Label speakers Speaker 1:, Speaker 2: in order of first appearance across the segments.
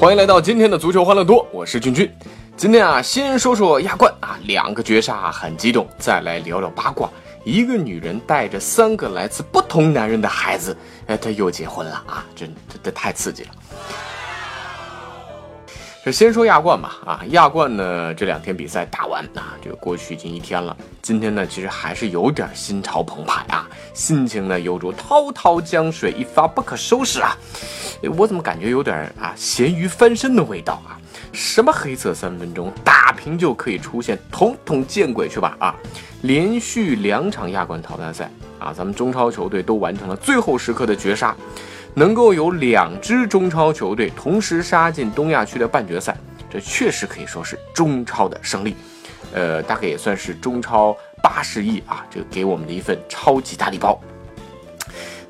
Speaker 1: 欢迎来到今天的足球欢乐多，我是君君。今天啊，先说说亚冠啊，两个绝杀很激动。再来聊聊八卦，一个女人带着三个来自不同男人的孩子，哎，她又结婚了啊，真这这太刺激了。先说亚冠吧，啊，亚冠呢这两天比赛打完啊，这个过去已经一天了。今天呢，其实还是有点心潮澎湃啊，心情呢犹如滔滔江水，一发不可收拾啊。我怎么感觉有点啊咸鱼翻身的味道啊？什么黑色三分钟打平就可以出现，统统见鬼去吧啊！连续两场亚冠淘汰赛啊，咱们中超球队都完成了最后时刻的绝杀。能够有两支中超球队同时杀进东亚区的半决赛，这确实可以说是中超的胜利，呃，大概也算是中超八十亿啊，这个给我们的一份超级大礼包。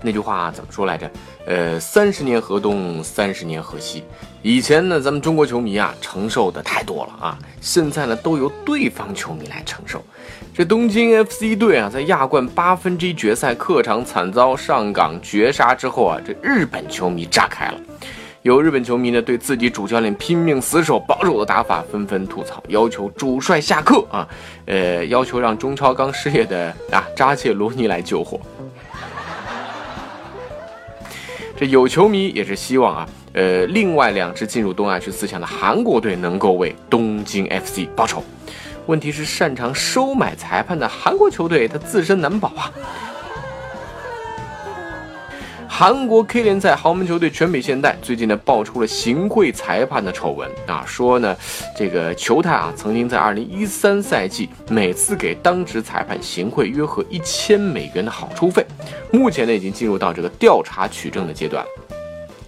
Speaker 1: 那句话怎么说来着？呃，三十年河东，三十年河西。以前呢，咱们中国球迷啊，承受的太多了啊，现在呢，都有对方球迷来承受。这东京 FC 队啊，在亚冠八分之一决赛客场惨遭上港绝杀之后啊，这日本球迷炸开了。有日本球迷呢，对自己主教练拼命死守、保守的打法纷纷吐槽，要求主帅下课啊，呃，要求让中超刚失业的啊扎切罗尼来救火。这有球迷也是希望啊，呃，另外两支进入东亚区四强的韩国队能够为东京 FC 报仇。问题是，擅长收买裁判的韩国球队，他自身难保啊。韩国 K 联赛豪门球队全北现代最近呢爆出了行贿裁判的丑闻啊，说呢这个球探啊曾经在二零一三赛季每次给当值裁判行贿约合一千美元的好处费，目前呢已经进入到这个调查取证的阶段。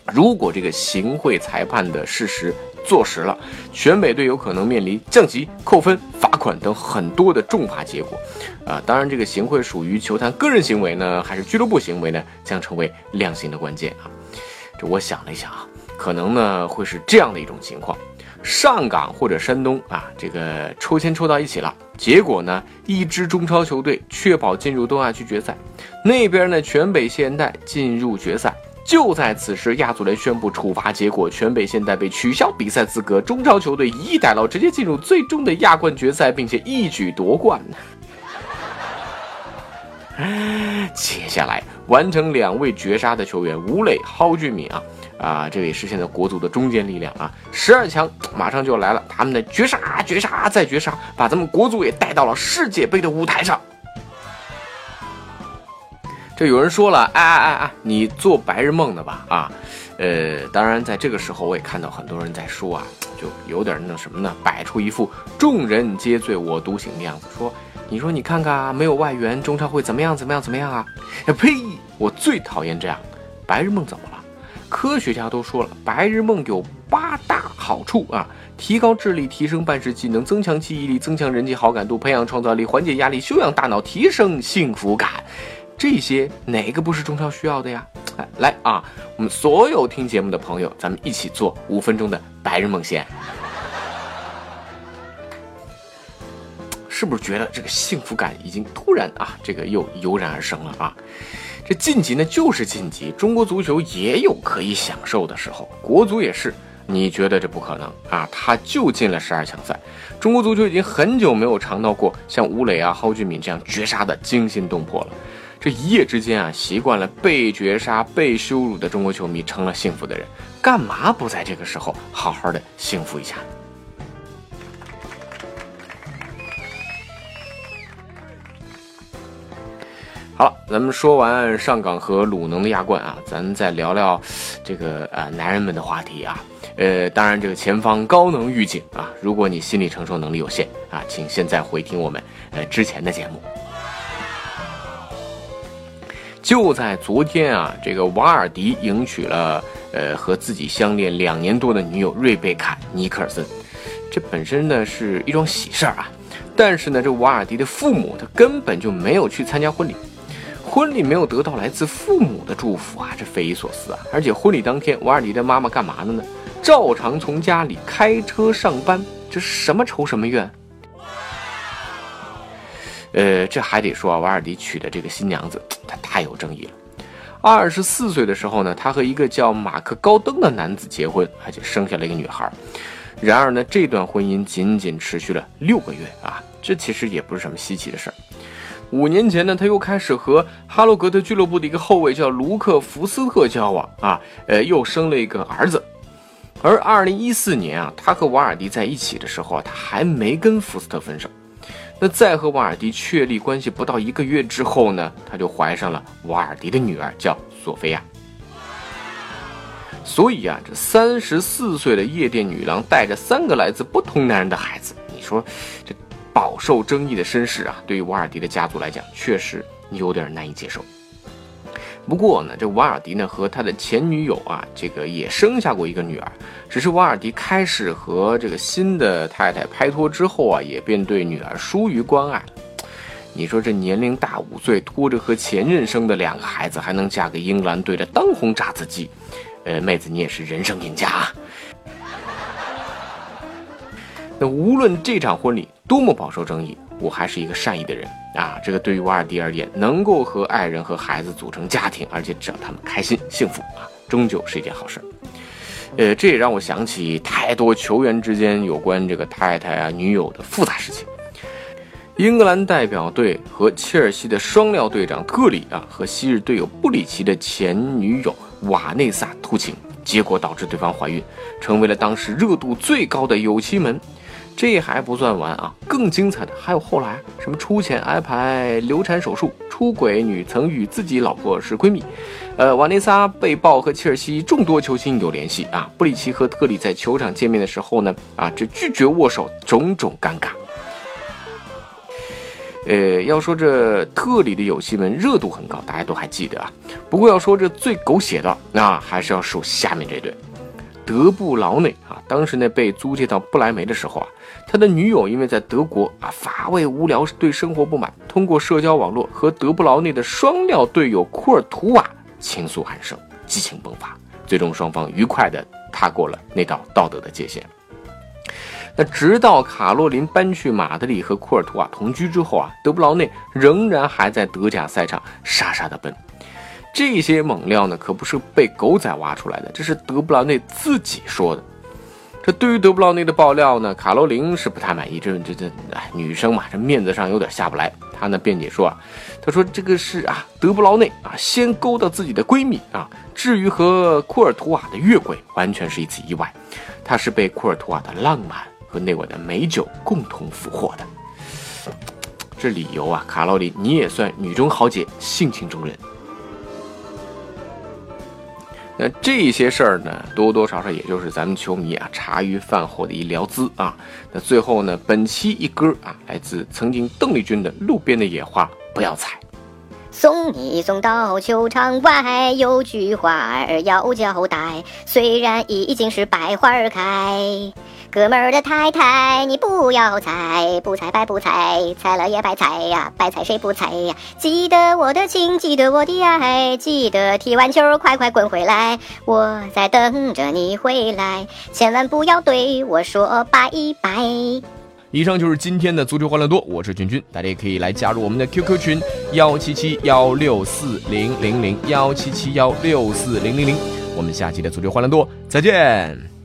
Speaker 1: 如果这个行贿裁判的事实，坐实了，全北队有可能面临降级、扣分、罚款等很多的重罚结果，啊，当然这个行贿属于球坛个人行为呢，还是俱乐部行为呢，将成为量刑的关键啊。这我想了一想啊，可能呢会是这样的一种情况：上港或者山东啊，这个抽签抽到一起了，结果呢一支中超球队确保进入东亚区决赛，那边呢全北现代进入决赛。就在此时，亚足联宣布处罚结果，全北现代被取消比赛资格，中超球队以逸待劳，直接进入最终的亚冠决赛，并且一举夺冠。接下来完成两位绝杀的球员吴磊、蒿俊闵啊啊，这也是现在国足的中坚力量啊！十二强马上就来了，他们的绝杀、绝杀再绝杀，把咱们国足也带到了世界杯的舞台上。这有人说了，哎哎哎哎，你做白日梦的吧？啊，呃，当然，在这个时候，我也看到很多人在说啊，就有点那什么呢，摆出一副众人皆醉我独醒的样子，说，你说你看看啊，没有外援，中超会怎么样？怎么样？怎么样啊？呸！我最讨厌这样，白日梦怎么了？科学家都说了，白日梦有八大好处啊：提高智力，提升办事技能，增强记忆力，增强人际好感度，培养创造力，缓解压力，修养大脑，提升幸福感。这些哪个不是中超需要的呀？来啊，我们所有听节目的朋友，咱们一起做五分钟的白日梦先，是不是觉得这个幸福感已经突然啊，这个又油然而生了啊？这晋级呢就是晋级，中国足球也有可以享受的时候，国足也是。你觉得这不可能啊？他就进了十二强赛，中国足球已经很久没有尝到过像吴磊啊、蒿俊闵这样绝杀的惊心动魄了。这一夜之间啊，习惯了被绝杀、被羞辱的中国球迷成了幸福的人，干嘛不在这个时候好好的幸福一下？好了，咱们说完上港和鲁能的亚冠啊，咱们再聊聊这个呃男人们的话题啊。呃，当然这个前方高能预警啊，如果你心理承受能力有限啊，请现在回听我们呃之前的节目。就在昨天啊，这个瓦尔迪迎娶了呃和自己相恋两年多的女友瑞贝卡·尼克尔森，这本身呢是一桩喜事儿啊。但是呢，这瓦尔迪的父母他根本就没有去参加婚礼，婚礼没有得到来自父母的祝福啊，这匪夷所思啊！而且婚礼当天，瓦尔迪的妈妈干嘛的呢？照常从家里开车上班，这什么仇什么怨？呃，这还得说啊，瓦尔迪娶的这个新娘子，他太有争议了。二十四岁的时候呢，他和一个叫马克高登的男子结婚，而且生下了一个女孩。然而呢，这段婚姻仅仅持续了六个月啊，这其实也不是什么稀奇的事儿。五年前呢，他又开始和哈罗格特俱乐部的一个后卫叫卢克福斯特交往啊，呃，又生了一个儿子。而二零一四年啊，他和瓦尔迪在一起的时候啊，他还没跟福斯特分手。那在和瓦尔迪确立关系不到一个月之后呢，他就怀上了瓦尔迪的女儿，叫索菲亚。所以啊，这三十四岁的夜店女郎带着三个来自不同男人的孩子，你说这饱受争议的身世啊，对于瓦尔迪的家族来讲，确实有点难以接受。不过呢，这瓦尔迪呢和他的前女友啊，这个也生下过一个女儿。只是瓦尔迪开始和这个新的太太拍拖之后啊，也便对女儿疏于关爱。你说这年龄大五岁，拖着和前任生的两个孩子，还能嫁给英兰队的当红炸子鸡？呃，妹子你也是人生赢家啊！那无论这场婚礼多么饱受争议，我还是一个善意的人。啊，这个对于瓦尔迪而言，能够和爱人和孩子组成家庭，而且只要他们开心幸福啊，终究是一件好事。呃，这也让我想起太多球员之间有关这个太太啊、女友的复杂事情。英格兰代表队和切尔西的双料队长特里啊，和昔日队友布里奇的前女友瓦内萨偷情，结果导致对方怀孕，成为了当时热度最高的有妻门。这还不算完啊，更精彩的还有后来什么出钱安排流产手术、出轨女曾与自己老婆是闺蜜，呃，瓦内莎被曝和切尔西众多球星有联系啊。布里奇和特里在球场见面的时候呢，啊，这拒绝握手，种种尴尬。呃，要说这特里的有戏们热度很高，大家都还记得啊。不过要说这最狗血的，那还是要数下面这对。德布劳内啊，当时呢被租借到不来梅的时候啊，他的女友因为在德国啊乏味无聊，对生活不满，通过社交网络和德布劳内的双料队友库尔图瓦倾诉寒声，激情迸发，最终双方愉快地踏过了那道道德的界限。那直到卡洛琳搬去马德里和库尔图瓦同居之后啊，德布劳内仍然还在德甲赛场傻傻的奔。这些猛料呢，可不是被狗仔挖出来的，这是德布劳内自己说的。这对于德布劳内的爆料呢，卡罗琳是不太满意。这这这，哎，女生嘛，这面子上有点下不来。她呢辩解说啊，她说这个是啊，德布劳内啊先勾搭自己的闺蜜啊。至于和库尔图瓦的越轨，完全是一次意外。她是被库尔图瓦的浪漫和那晚的美酒共同俘获的。这理由啊，卡罗琳你也算女中豪杰，性情中人。那这些事儿呢，多多少少也就是咱们球迷啊茶余饭后的一聊资啊。那最后呢，本期一歌啊，来自曾经邓丽君的《路边的野花不要采》。
Speaker 2: 送你送到球场外，有句话儿要交代，虽然已经是百花开。哥们儿的太太，你不要猜，不猜白不猜，猜了也白猜呀，白猜谁不猜呀？记得我的情，记得我的爱，记得踢完球快快滚回来，我在等着你回来，千万不要对我说拜拜。
Speaker 1: 以上就是今天的足球欢乐多，我是君君，大家也可以来加入我们的 QQ 群幺七七幺六四零零零幺七七幺六四零零零，我们下期的足球欢乐多再见。